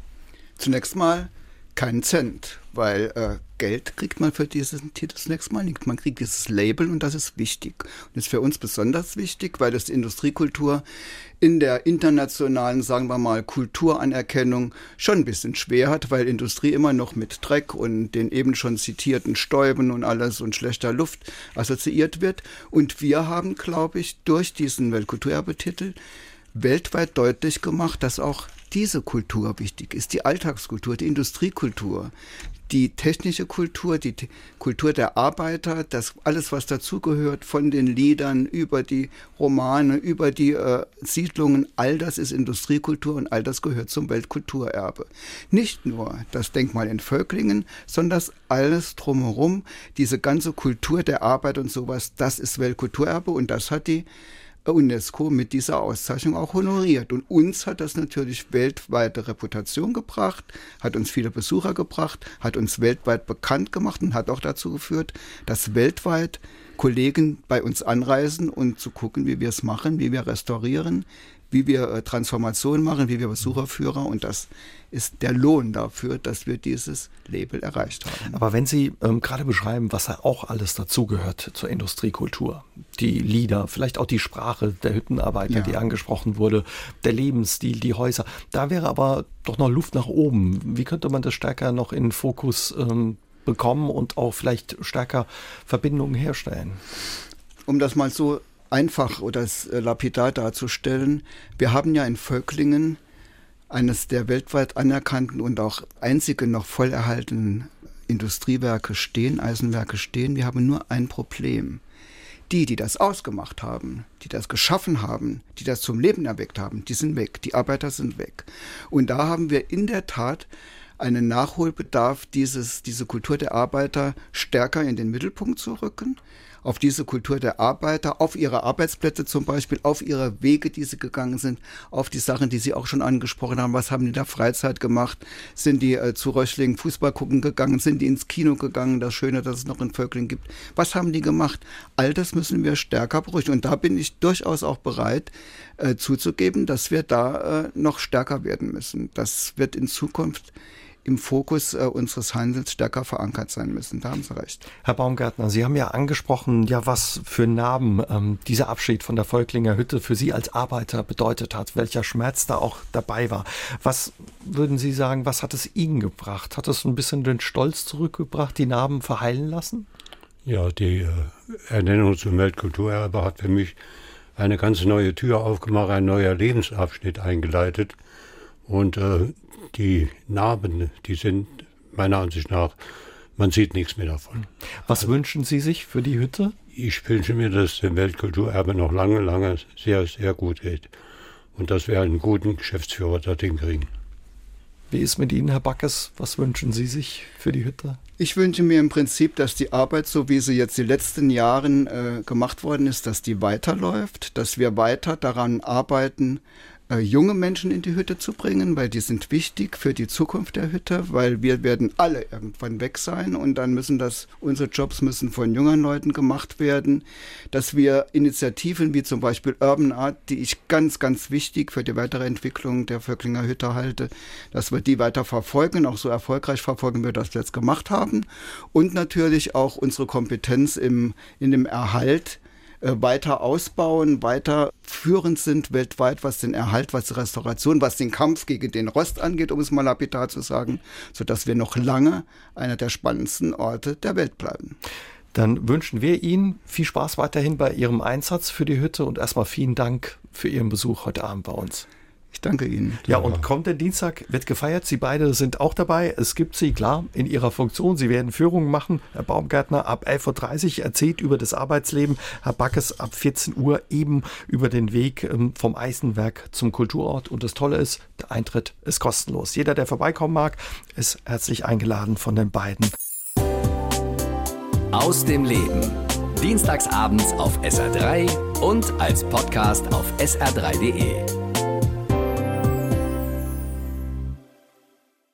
Zunächst mal keinen Cent, weil äh, Geld kriegt man für diesen Titel zunächst mal nicht. Man kriegt dieses Label und das ist wichtig. Und ist für uns besonders wichtig, weil das Industriekultur in der internationalen, sagen wir mal, Kulturanerkennung schon ein bisschen schwer hat, weil Industrie immer noch mit Dreck und den eben schon zitierten Stäuben und alles und schlechter Luft assoziiert wird. Und wir haben, glaube ich, durch diesen Weltkulturerbetitel weltweit deutlich gemacht, dass auch diese Kultur wichtig ist, die Alltagskultur, die Industriekultur, die technische Kultur, die Kultur der Arbeiter, das alles, was dazugehört, von den Liedern über die Romane, über die äh, Siedlungen, all das ist Industriekultur und all das gehört zum Weltkulturerbe. Nicht nur das Denkmal in Völklingen, sondern das alles drumherum, diese ganze Kultur der Arbeit und sowas, das ist Weltkulturerbe und das hat die UNESCO mit dieser Auszeichnung auch honoriert. Und uns hat das natürlich weltweite Reputation gebracht, hat uns viele Besucher gebracht, hat uns weltweit bekannt gemacht und hat auch dazu geführt, dass weltweit Kollegen bei uns anreisen und zu gucken, wie wir es machen, wie wir restaurieren, wie wir äh, Transformationen machen, wie wir Besucherführer und das ist der Lohn dafür, dass wir dieses Label erreicht haben. Aber wenn Sie ähm, gerade beschreiben, was auch alles dazugehört zur Industriekultur, die Lieder, vielleicht auch die Sprache der Hüttenarbeiter, ja. die angesprochen wurde, der Lebensstil, die Häuser, da wäre aber doch noch Luft nach oben. Wie könnte man das stärker noch in Fokus ähm, bekommen und auch vielleicht stärker Verbindungen herstellen? Um das mal so einfach oder äh, lapidar darzustellen. Wir haben ja in Völklingen eines der weltweit anerkannten und auch einzigen noch voll erhaltenen Industriewerke stehen, Eisenwerke stehen. Wir haben nur ein Problem. Die, die das ausgemacht haben, die das geschaffen haben, die das zum Leben erweckt haben, die sind weg. Die Arbeiter sind weg. Und da haben wir in der Tat einen Nachholbedarf, dieses, diese Kultur der Arbeiter stärker in den Mittelpunkt zu rücken auf diese Kultur der Arbeiter, auf ihre Arbeitsplätze zum Beispiel, auf ihre Wege, die sie gegangen sind, auf die Sachen, die Sie auch schon angesprochen haben. Was haben die in der Freizeit gemacht? Sind die äh, zu Röchlingen Fußball gucken gegangen? Sind die ins Kino gegangen? Das Schöne, dass es noch in Völkling gibt. Was haben die gemacht? All das müssen wir stärker beruhigen. Und da bin ich durchaus auch bereit, äh, zuzugeben, dass wir da äh, noch stärker werden müssen. Das wird in Zukunft im Fokus äh, unseres Handels stärker verankert sein müssen. Da haben Sie recht. Herr Baumgärtner, Sie haben ja angesprochen, ja, was für Narben ähm, dieser Abschied von der Volklinger Hütte für Sie als Arbeiter bedeutet hat, welcher Schmerz da auch dabei war. Was würden Sie sagen, was hat es Ihnen gebracht? Hat es ein bisschen den Stolz zurückgebracht, die Narben verheilen lassen? Ja, die äh, Ernennung zum Weltkulturerbe hat für mich eine ganz neue Tür aufgemacht, ein neuer Lebensabschnitt eingeleitet. Und äh, die Narben, die sind meiner Ansicht nach, man sieht nichts mehr davon. Was also, wünschen Sie sich für die Hütte? Ich wünsche mir, dass dem Weltkulturerbe noch lange, lange sehr, sehr gut geht. Und dass wir einen guten Geschäftsführer dorthin kriegen. Wie ist mit Ihnen, Herr Backes? Was wünschen Sie sich für die Hütte? Ich wünsche mir im Prinzip, dass die Arbeit, so wie sie jetzt die letzten Jahren äh, gemacht worden ist, dass die weiterläuft, dass wir weiter daran arbeiten, äh, junge Menschen in die Hütte zu bringen, weil die sind wichtig für die Zukunft der Hütte, weil wir werden alle irgendwann weg sein und dann müssen das, unsere Jobs müssen von jungen Leuten gemacht werden, dass wir Initiativen wie zum Beispiel Urban Art, die ich ganz, ganz wichtig für die weitere Entwicklung der Vöcklinger Hütte halte, dass wir die weiter verfolgen, auch so erfolgreich verfolgen wir das jetzt gemacht haben. Und natürlich auch unsere Kompetenz im, in dem Erhalt weiter ausbauen, weiter führend sind weltweit, was den Erhalt, was die Restauration, was den Kampf gegen den Rost angeht, um es mal lapidar zu sagen, sodass wir noch lange einer der spannendsten Orte der Welt bleiben. Dann wünschen wir Ihnen viel Spaß weiterhin bei Ihrem Einsatz für die Hütte und erstmal vielen Dank für Ihren Besuch heute Abend bei uns. Ich danke Ihnen. Ja, und kommt der Dienstag, wird gefeiert. Sie beide sind auch dabei. Es gibt Sie, klar, in Ihrer Funktion. Sie werden Führungen machen. Herr Baumgärtner ab 11.30 Uhr erzählt über das Arbeitsleben. Herr Backes ab 14 Uhr eben über den Weg ähm, vom Eisenwerk zum Kulturort. Und das Tolle ist, der Eintritt ist kostenlos. Jeder, der vorbeikommen mag, ist herzlich eingeladen von den beiden. Aus dem Leben. Dienstagsabends auf SR3 und als Podcast auf sr3.de.